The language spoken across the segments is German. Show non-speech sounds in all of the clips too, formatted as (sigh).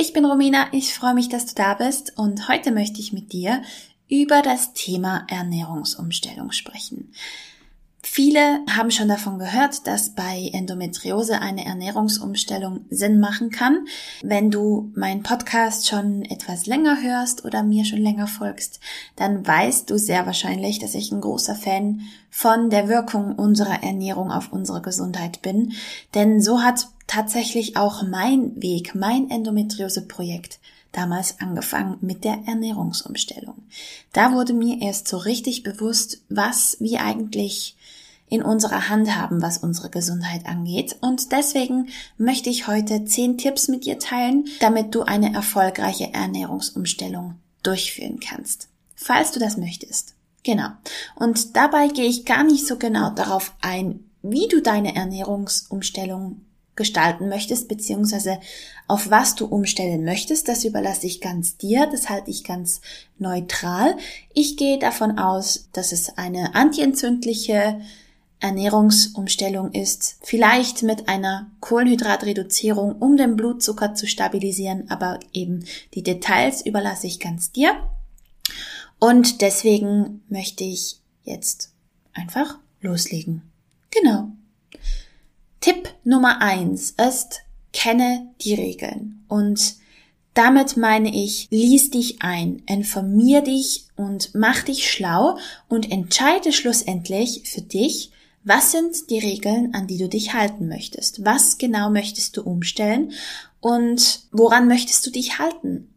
Ich bin Romina, ich freue mich, dass du da bist und heute möchte ich mit dir über das Thema Ernährungsumstellung sprechen. Viele haben schon davon gehört, dass bei Endometriose eine Ernährungsumstellung Sinn machen kann. Wenn du meinen Podcast schon etwas länger hörst oder mir schon länger folgst, dann weißt du sehr wahrscheinlich, dass ich ein großer Fan von der Wirkung unserer Ernährung auf unsere Gesundheit bin. Denn so hat tatsächlich auch mein Weg, mein Endometriose-Projekt damals angefangen mit der Ernährungsumstellung. Da wurde mir erst so richtig bewusst, was wir eigentlich in unserer Hand haben, was unsere Gesundheit angeht. Und deswegen möchte ich heute zehn Tipps mit dir teilen, damit du eine erfolgreiche Ernährungsumstellung durchführen kannst. Falls du das möchtest. Genau. Und dabei gehe ich gar nicht so genau darauf ein, wie du deine Ernährungsumstellung gestalten möchtest, beziehungsweise auf was du umstellen möchtest, das überlasse ich ganz dir, das halte ich ganz neutral. Ich gehe davon aus, dass es eine antientzündliche Ernährungsumstellung ist, vielleicht mit einer Kohlenhydratreduzierung, um den Blutzucker zu stabilisieren, aber eben die Details überlasse ich ganz dir. Und deswegen möchte ich jetzt einfach loslegen. Genau. Tipp Nummer eins ist, kenne die Regeln. Und damit meine ich, lies dich ein, informier dich und mach dich schlau und entscheide schlussendlich für dich, was sind die Regeln, an die du dich halten möchtest? Was genau möchtest du umstellen? Und woran möchtest du dich halten?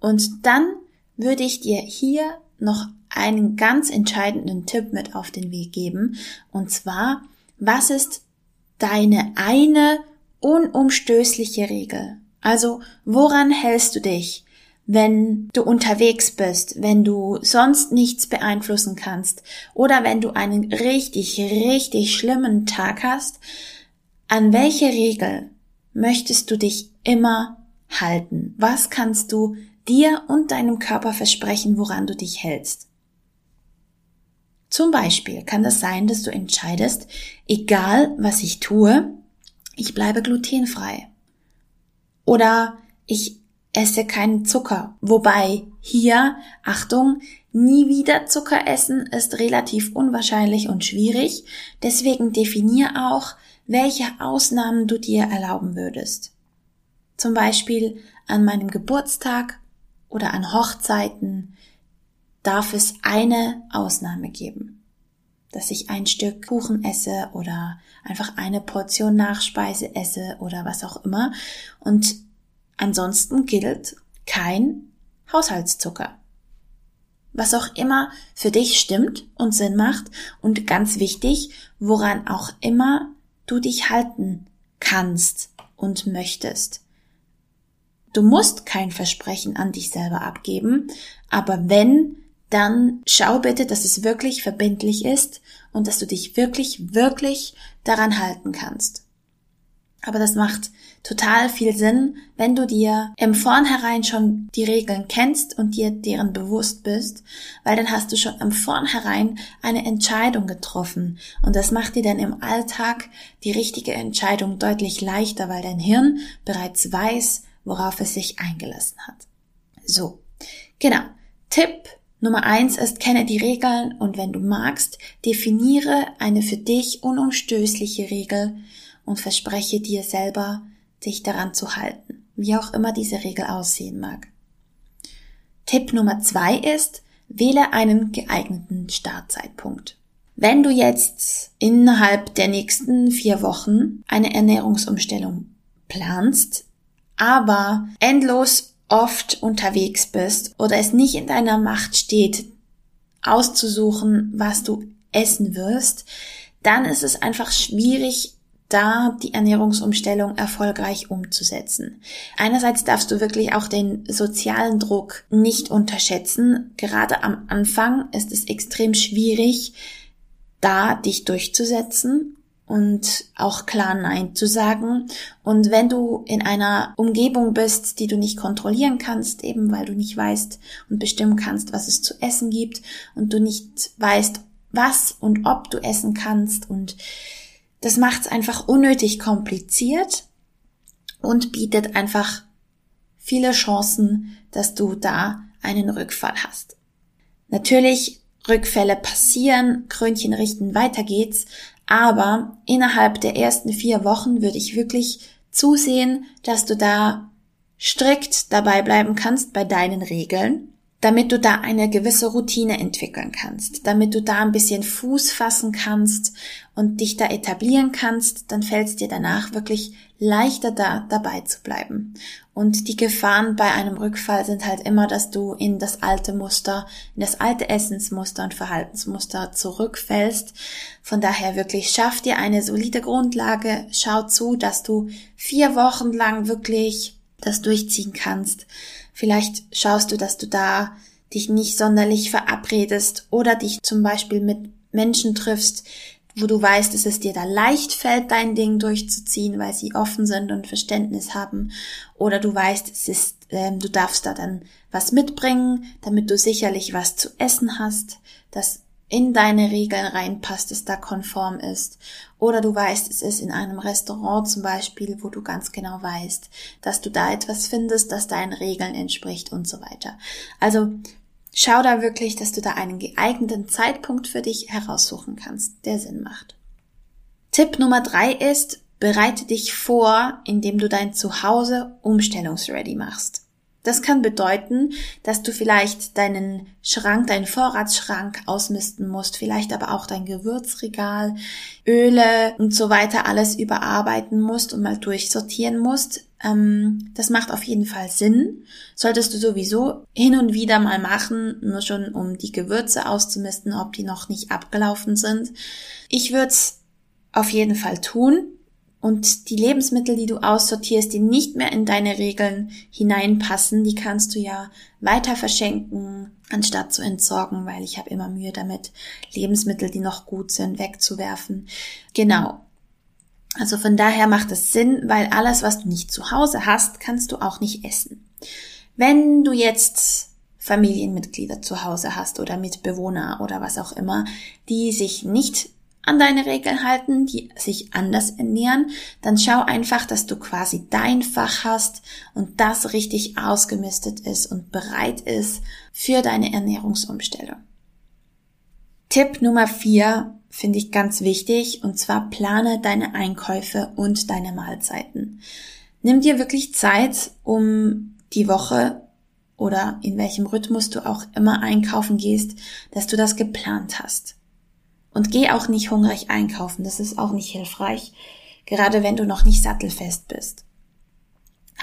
Und dann würde ich dir hier noch einen ganz entscheidenden Tipp mit auf den Weg geben. Und zwar, was ist deine eine unumstößliche Regel? Also, woran hältst du dich? wenn du unterwegs bist, wenn du sonst nichts beeinflussen kannst oder wenn du einen richtig, richtig schlimmen Tag hast, an welche Regel möchtest du dich immer halten? Was kannst du dir und deinem Körper versprechen, woran du dich hältst? Zum Beispiel kann das sein, dass du entscheidest, egal was ich tue, ich bleibe glutenfrei. Oder ich esse keinen Zucker. Wobei hier, Achtung, nie wieder Zucker essen ist relativ unwahrscheinlich und schwierig. Deswegen definier auch, welche Ausnahmen du dir erlauben würdest. Zum Beispiel an meinem Geburtstag oder an Hochzeiten darf es eine Ausnahme geben. Dass ich ein Stück Kuchen esse oder einfach eine Portion Nachspeise esse oder was auch immer. Und Ansonsten gilt kein Haushaltszucker. Was auch immer für dich stimmt und Sinn macht und ganz wichtig, woran auch immer du dich halten kannst und möchtest. Du musst kein Versprechen an dich selber abgeben, aber wenn, dann schau bitte, dass es wirklich verbindlich ist und dass du dich wirklich, wirklich daran halten kannst. Aber das macht total viel Sinn, wenn du dir im Vornherein schon die Regeln kennst und dir deren bewusst bist, weil dann hast du schon im Vornherein eine Entscheidung getroffen und das macht dir dann im Alltag die richtige Entscheidung deutlich leichter, weil dein Hirn bereits weiß, worauf es sich eingelassen hat. So, genau. Tipp Nummer eins ist, kenne die Regeln und wenn du magst, definiere eine für dich unumstößliche Regel und verspreche dir selber, dich daran zu halten, wie auch immer diese Regel aussehen mag. Tipp Nummer zwei ist, wähle einen geeigneten Startzeitpunkt. Wenn du jetzt innerhalb der nächsten vier Wochen eine Ernährungsumstellung planst, aber endlos oft unterwegs bist oder es nicht in deiner Macht steht, auszusuchen, was du essen wirst, dann ist es einfach schwierig, da die Ernährungsumstellung erfolgreich umzusetzen. Einerseits darfst du wirklich auch den sozialen Druck nicht unterschätzen. Gerade am Anfang ist es extrem schwierig, da dich durchzusetzen und auch klar Nein zu sagen. Und wenn du in einer Umgebung bist, die du nicht kontrollieren kannst, eben weil du nicht weißt und bestimmen kannst, was es zu essen gibt und du nicht weißt, was und ob du essen kannst und das macht es einfach unnötig kompliziert und bietet einfach viele Chancen, dass du da einen Rückfall hast. Natürlich, Rückfälle passieren, Krönchen richten, weiter geht's, aber innerhalb der ersten vier Wochen würde ich wirklich zusehen, dass du da strikt dabei bleiben kannst bei deinen Regeln damit du da eine gewisse Routine entwickeln kannst, damit du da ein bisschen Fuß fassen kannst und dich da etablieren kannst, dann fällt es dir danach wirklich leichter da dabei zu bleiben. Und die Gefahren bei einem Rückfall sind halt immer, dass du in das alte Muster, in das alte Essensmuster und Verhaltensmuster zurückfällst. Von daher wirklich schaff dir eine solide Grundlage, schau zu, dass du vier Wochen lang wirklich das durchziehen kannst Vielleicht schaust du, dass du da dich nicht sonderlich verabredest oder dich zum Beispiel mit Menschen triffst, wo du weißt, dass es dir da leicht fällt, dein Ding durchzuziehen, weil sie offen sind und Verständnis haben. Oder du weißt, es ist, äh, du darfst da dann was mitbringen, damit du sicherlich was zu essen hast, das in deine Regeln reinpasst, es da konform ist. Oder du weißt, es ist in einem Restaurant zum Beispiel, wo du ganz genau weißt, dass du da etwas findest, das deinen Regeln entspricht und so weiter. Also schau da wirklich, dass du da einen geeigneten Zeitpunkt für dich heraussuchen kannst, der Sinn macht. Tipp Nummer drei ist, bereite dich vor, indem du dein Zuhause umstellungsready machst. Das kann bedeuten, dass du vielleicht deinen Schrank, deinen Vorratsschrank ausmisten musst, vielleicht aber auch dein Gewürzregal, Öle und so weiter alles überarbeiten musst und mal durchsortieren musst. Ähm, das macht auf jeden Fall Sinn. Solltest du sowieso hin und wieder mal machen, nur schon um die Gewürze auszumisten, ob die noch nicht abgelaufen sind. Ich würde es auf jeden Fall tun. Und die Lebensmittel, die du aussortierst, die nicht mehr in deine Regeln hineinpassen, die kannst du ja weiter verschenken, anstatt zu entsorgen, weil ich habe immer Mühe damit, Lebensmittel, die noch gut sind, wegzuwerfen. Genau. Also von daher macht es Sinn, weil alles, was du nicht zu Hause hast, kannst du auch nicht essen. Wenn du jetzt Familienmitglieder zu Hause hast oder Mitbewohner oder was auch immer, die sich nicht an deine Regeln halten, die sich anders ernähren, dann schau einfach, dass du quasi dein Fach hast und das richtig ausgemistet ist und bereit ist für deine Ernährungsumstellung. Tipp Nummer vier finde ich ganz wichtig und zwar plane deine Einkäufe und deine Mahlzeiten. Nimm dir wirklich Zeit, um die Woche oder in welchem Rhythmus du auch immer einkaufen gehst, dass du das geplant hast. Und geh auch nicht hungrig einkaufen, das ist auch nicht hilfreich, gerade wenn du noch nicht sattelfest bist.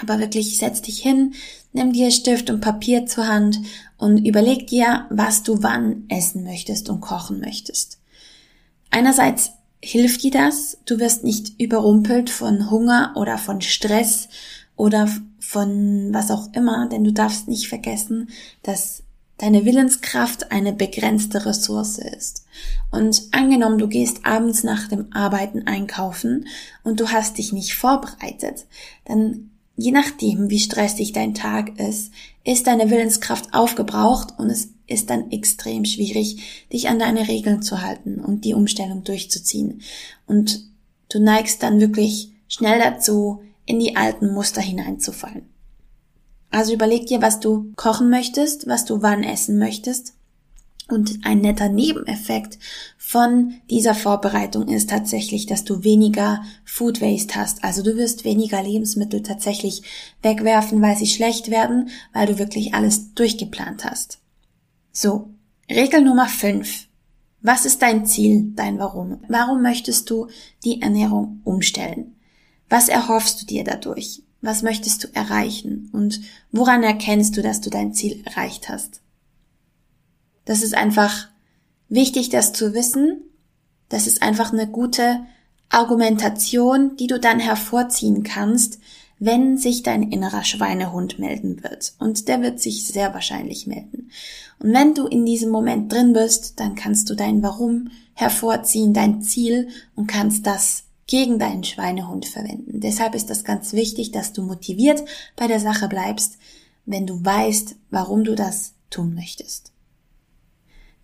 Aber wirklich setz dich hin, nimm dir Stift und Papier zur Hand und überleg dir, was du wann essen möchtest und kochen möchtest. Einerseits hilft dir das, du wirst nicht überrumpelt von Hunger oder von Stress oder von was auch immer, denn du darfst nicht vergessen, dass deine Willenskraft eine begrenzte Ressource ist. Und angenommen, du gehst abends nach dem Arbeiten einkaufen und du hast dich nicht vorbereitet, dann je nachdem, wie stressig dein Tag ist, ist deine Willenskraft aufgebraucht und es ist dann extrem schwierig, dich an deine Regeln zu halten und die Umstellung durchzuziehen. Und du neigst dann wirklich schnell dazu, in die alten Muster hineinzufallen. Also überleg dir, was du kochen möchtest, was du wann essen möchtest. Und ein netter Nebeneffekt von dieser Vorbereitung ist tatsächlich, dass du weniger Food Waste hast. Also du wirst weniger Lebensmittel tatsächlich wegwerfen, weil sie schlecht werden, weil du wirklich alles durchgeplant hast. So, Regel Nummer 5. Was ist dein Ziel, dein Warum? Warum möchtest du die Ernährung umstellen? Was erhoffst du dir dadurch? Was möchtest du erreichen? Und woran erkennst du, dass du dein Ziel erreicht hast? Das ist einfach wichtig, das zu wissen. Das ist einfach eine gute Argumentation, die du dann hervorziehen kannst, wenn sich dein innerer Schweinehund melden wird. Und der wird sich sehr wahrscheinlich melden. Und wenn du in diesem Moment drin bist, dann kannst du dein Warum hervorziehen, dein Ziel und kannst das gegen deinen Schweinehund verwenden. Deshalb ist das ganz wichtig, dass du motiviert bei der Sache bleibst, wenn du weißt, warum du das tun möchtest.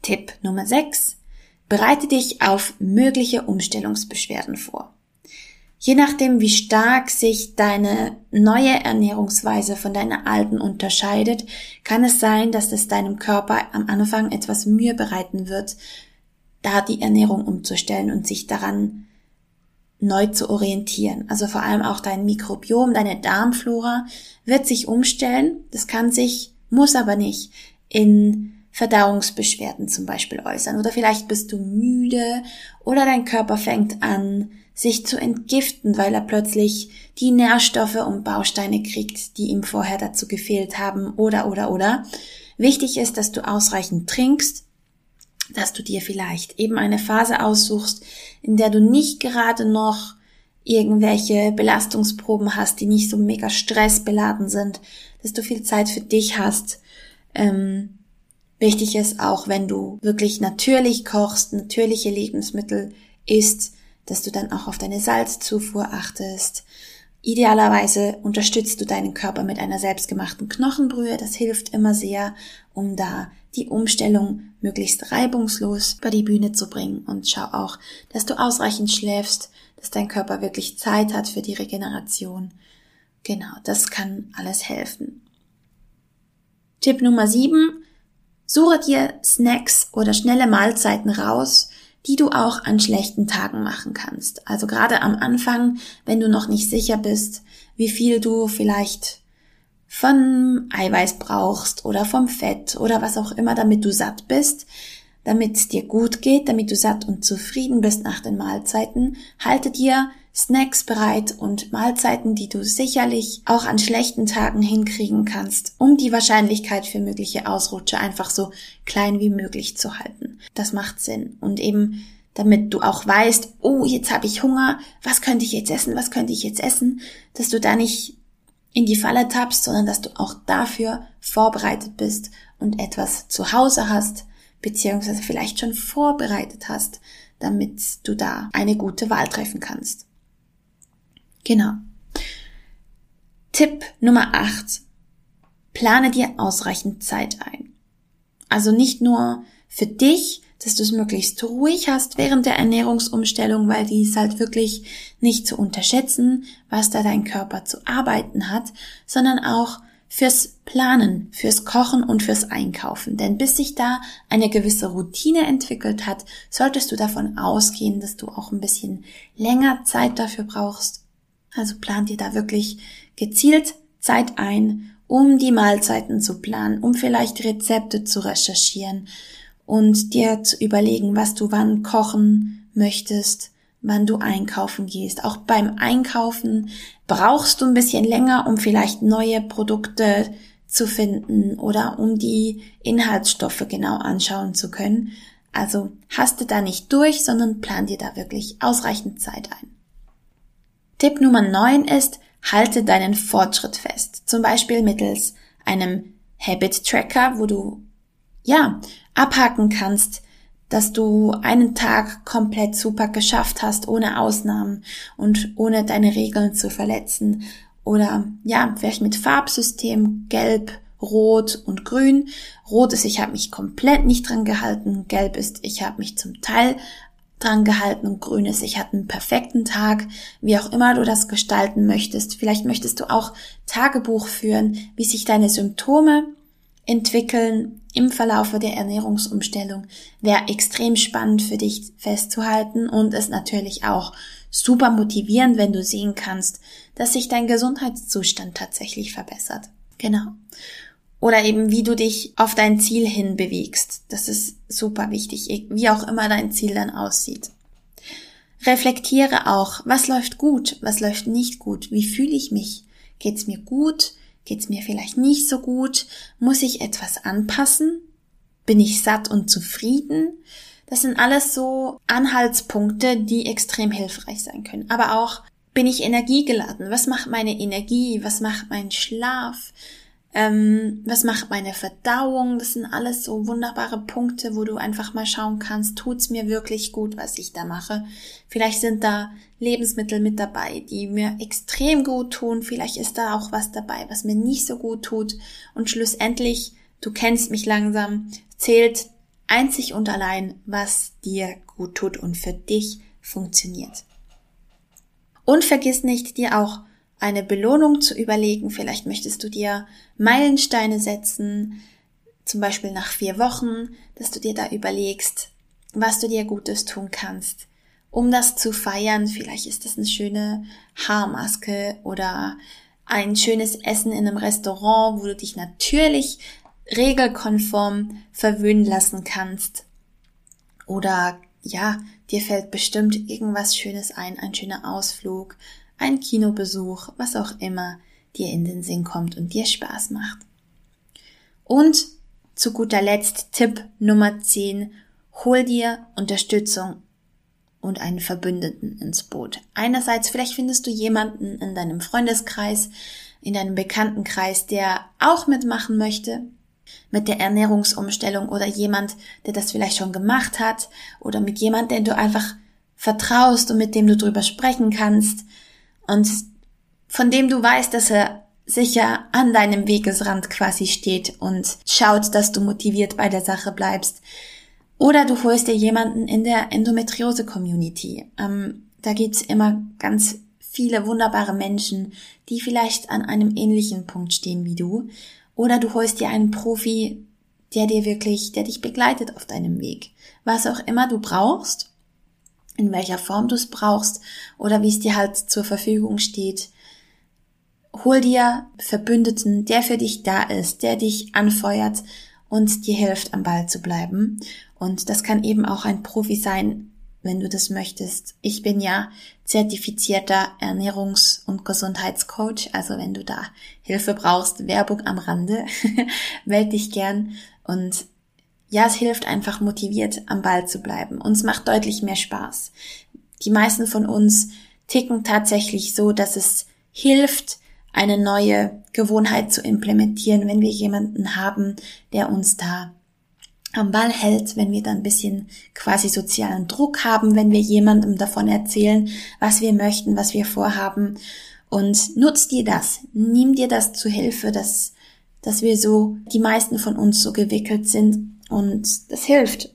Tipp Nummer 6. Bereite dich auf mögliche Umstellungsbeschwerden vor. Je nachdem, wie stark sich deine neue Ernährungsweise von deiner alten unterscheidet, kann es sein, dass es deinem Körper am Anfang etwas Mühe bereiten wird, da die Ernährung umzustellen und sich daran neu zu orientieren. Also vor allem auch dein Mikrobiom, deine Darmflora wird sich umstellen. Das kann sich, muss aber nicht in Verdauungsbeschwerden zum Beispiel äußern. Oder vielleicht bist du müde oder dein Körper fängt an, sich zu entgiften, weil er plötzlich die Nährstoffe und Bausteine kriegt, die ihm vorher dazu gefehlt haben oder oder oder. Wichtig ist, dass du ausreichend trinkst, dass du dir vielleicht eben eine Phase aussuchst, in der du nicht gerade noch irgendwelche Belastungsproben hast, die nicht so mega stressbeladen sind, dass du viel Zeit für dich hast. Ähm, wichtig ist auch, wenn du wirklich natürlich kochst, natürliche Lebensmittel isst, dass du dann auch auf deine Salzzufuhr achtest. Idealerweise unterstützt du deinen Körper mit einer selbstgemachten Knochenbrühe. Das hilft immer sehr, um da die Umstellung möglichst reibungslos bei die Bühne zu bringen. Und schau auch, dass du ausreichend schläfst, dass dein Körper wirklich Zeit hat für die Regeneration. Genau, das kann alles helfen. Tipp Nummer 7. Suche dir Snacks oder schnelle Mahlzeiten raus, die du auch an schlechten Tagen machen kannst. Also gerade am Anfang, wenn du noch nicht sicher bist, wie viel du vielleicht von Eiweiß brauchst oder vom Fett oder was auch immer, damit du satt bist, damit es dir gut geht, damit du satt und zufrieden bist nach den Mahlzeiten, halte dir Snacks bereit und Mahlzeiten, die du sicherlich auch an schlechten Tagen hinkriegen kannst, um die Wahrscheinlichkeit für mögliche Ausrutsche einfach so klein wie möglich zu halten. Das macht Sinn. Und eben damit du auch weißt, oh, jetzt habe ich Hunger, was könnte ich jetzt essen, was könnte ich jetzt essen, dass du da nicht in die Falle tappst, sondern dass du auch dafür vorbereitet bist und etwas zu Hause hast, beziehungsweise vielleicht schon vorbereitet hast, damit du da eine gute Wahl treffen kannst. Genau. Tipp Nummer 8. Plane dir ausreichend Zeit ein. Also nicht nur für dich, dass du es möglichst ruhig hast während der Ernährungsumstellung, weil die ist halt wirklich nicht zu unterschätzen, was da dein Körper zu arbeiten hat, sondern auch fürs Planen, fürs Kochen und fürs Einkaufen. Denn bis sich da eine gewisse Routine entwickelt hat, solltest du davon ausgehen, dass du auch ein bisschen länger Zeit dafür brauchst, also plant dir da wirklich gezielt Zeit ein, um die Mahlzeiten zu planen, um vielleicht Rezepte zu recherchieren und dir zu überlegen, was du wann kochen möchtest, wann du einkaufen gehst. Auch beim Einkaufen brauchst du ein bisschen länger, um vielleicht neue Produkte zu finden oder um die Inhaltsstoffe genau anschauen zu können. Also haste da nicht durch, sondern plan dir da wirklich ausreichend Zeit ein. Tipp Nummer 9 ist, halte deinen Fortschritt fest. Zum Beispiel mittels einem Habit Tracker, wo du, ja, abhaken kannst, dass du einen Tag komplett super geschafft hast, ohne Ausnahmen und ohne deine Regeln zu verletzen. Oder, ja, vielleicht mit Farbsystem, gelb, rot und grün. Rot ist, ich habe mich komplett nicht dran gehalten. Gelb ist, ich habe mich zum Teil dran gehalten und grün ist, ich hatte einen perfekten Tag, wie auch immer du das gestalten möchtest. Vielleicht möchtest du auch Tagebuch führen, wie sich deine Symptome entwickeln im Verlaufe der Ernährungsumstellung. Wäre extrem spannend für dich festzuhalten und es natürlich auch super motivierend, wenn du sehen kannst, dass sich dein Gesundheitszustand tatsächlich verbessert. Genau. Oder eben, wie du dich auf dein Ziel hin bewegst. Das ist super wichtig, wie auch immer dein Ziel dann aussieht. Reflektiere auch, was läuft gut, was läuft nicht gut, wie fühle ich mich? Geht's mir gut? Geht's mir vielleicht nicht so gut? Muss ich etwas anpassen? Bin ich satt und zufrieden? Das sind alles so Anhaltspunkte, die extrem hilfreich sein können. Aber auch, bin ich energiegeladen? Was macht meine Energie? Was macht mein Schlaf? Ähm, was macht meine Verdauung? Das sind alles so wunderbare Punkte, wo du einfach mal schauen kannst, tut's mir wirklich gut, was ich da mache. Vielleicht sind da Lebensmittel mit dabei, die mir extrem gut tun. Vielleicht ist da auch was dabei, was mir nicht so gut tut. Und schlussendlich, du kennst mich langsam, zählt einzig und allein, was dir gut tut und für dich funktioniert. Und vergiss nicht, dir auch eine Belohnung zu überlegen. Vielleicht möchtest du dir Meilensteine setzen, zum Beispiel nach vier Wochen, dass du dir da überlegst, was du dir Gutes tun kannst. Um das zu feiern, vielleicht ist das eine schöne Haarmaske oder ein schönes Essen in einem Restaurant, wo du dich natürlich regelkonform verwöhnen lassen kannst. Oder ja, dir fällt bestimmt irgendwas Schönes ein, ein schöner Ausflug, ein Kinobesuch, was auch immer dir in den Sinn kommt und dir Spaß macht. Und zu guter Letzt Tipp Nummer 10, hol dir Unterstützung und einen Verbündeten ins Boot. Einerseits, vielleicht findest du jemanden in deinem Freundeskreis, in deinem Bekanntenkreis, der auch mitmachen möchte mit der Ernährungsumstellung oder jemand, der das vielleicht schon gemacht hat oder mit jemand, den du einfach vertraust und mit dem du drüber sprechen kannst und von dem du weißt, dass er sicher an deinem Wegesrand quasi steht und schaut, dass du motiviert bei der Sache bleibst. Oder du holst dir jemanden in der Endometriose-Community. Ähm, da gibt's immer ganz viele wunderbare Menschen, die vielleicht an einem ähnlichen Punkt stehen wie du. Oder du holst dir einen Profi, der dir wirklich, der dich begleitet auf deinem Weg. Was auch immer du brauchst, in welcher Form du es brauchst oder wie es dir halt zur Verfügung steht. Hol dir Verbündeten, der für dich da ist, der dich anfeuert und dir hilft, am Ball zu bleiben. Und das kann eben auch ein Profi sein, wenn du das möchtest. Ich bin ja zertifizierter Ernährungs- und Gesundheitscoach, also wenn du da Hilfe brauchst, Werbung am Rande, (laughs) melde dich gern und ja, es hilft einfach motiviert am Ball zu bleiben. Uns macht deutlich mehr Spaß. Die meisten von uns ticken tatsächlich so, dass es hilft, eine neue Gewohnheit zu implementieren, wenn wir jemanden haben, der uns da am Ball hält, wenn wir dann ein bisschen quasi sozialen Druck haben, wenn wir jemandem davon erzählen, was wir möchten, was wir vorhaben. Und nutzt dir das. Nimm dir das zu Hilfe, dass, dass wir so, die meisten von uns so gewickelt sind und das hilft.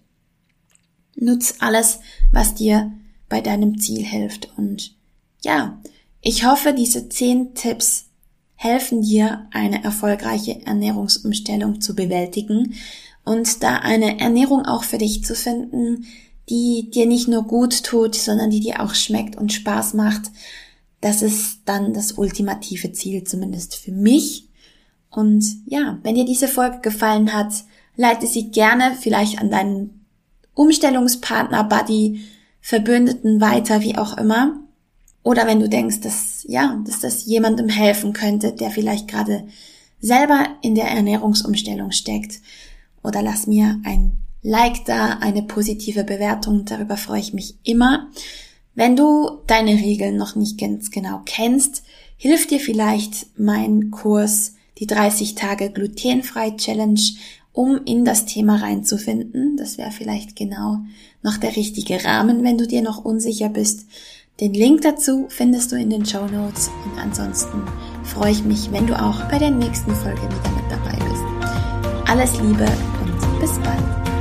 Nutz alles, was dir bei deinem Ziel hilft. Und ja, ich hoffe, diese zehn Tipps helfen dir, eine erfolgreiche Ernährungsumstellung zu bewältigen und da eine Ernährung auch für dich zu finden, die dir nicht nur gut tut, sondern die dir auch schmeckt und Spaß macht. Das ist dann das ultimative Ziel, zumindest für mich. Und ja, wenn dir diese Folge gefallen hat, leite sie gerne vielleicht an deinen Umstellungspartner, Buddy, Verbündeten weiter, wie auch immer. Oder wenn du denkst, dass, ja, dass das jemandem helfen könnte, der vielleicht gerade selber in der Ernährungsumstellung steckt. Oder lass mir ein Like da, eine positive Bewertung, darüber freue ich mich immer. Wenn du deine Regeln noch nicht ganz genau kennst, hilft dir vielleicht mein Kurs, die 30 Tage glutenfrei Challenge, um in das Thema reinzufinden. Das wäre vielleicht genau noch der richtige Rahmen, wenn du dir noch unsicher bist. Den Link dazu findest du in den Show Notes und ansonsten freue ich mich, wenn du auch bei der nächsten Folge wieder mit dabei bist. Alles Liebe und bis bald.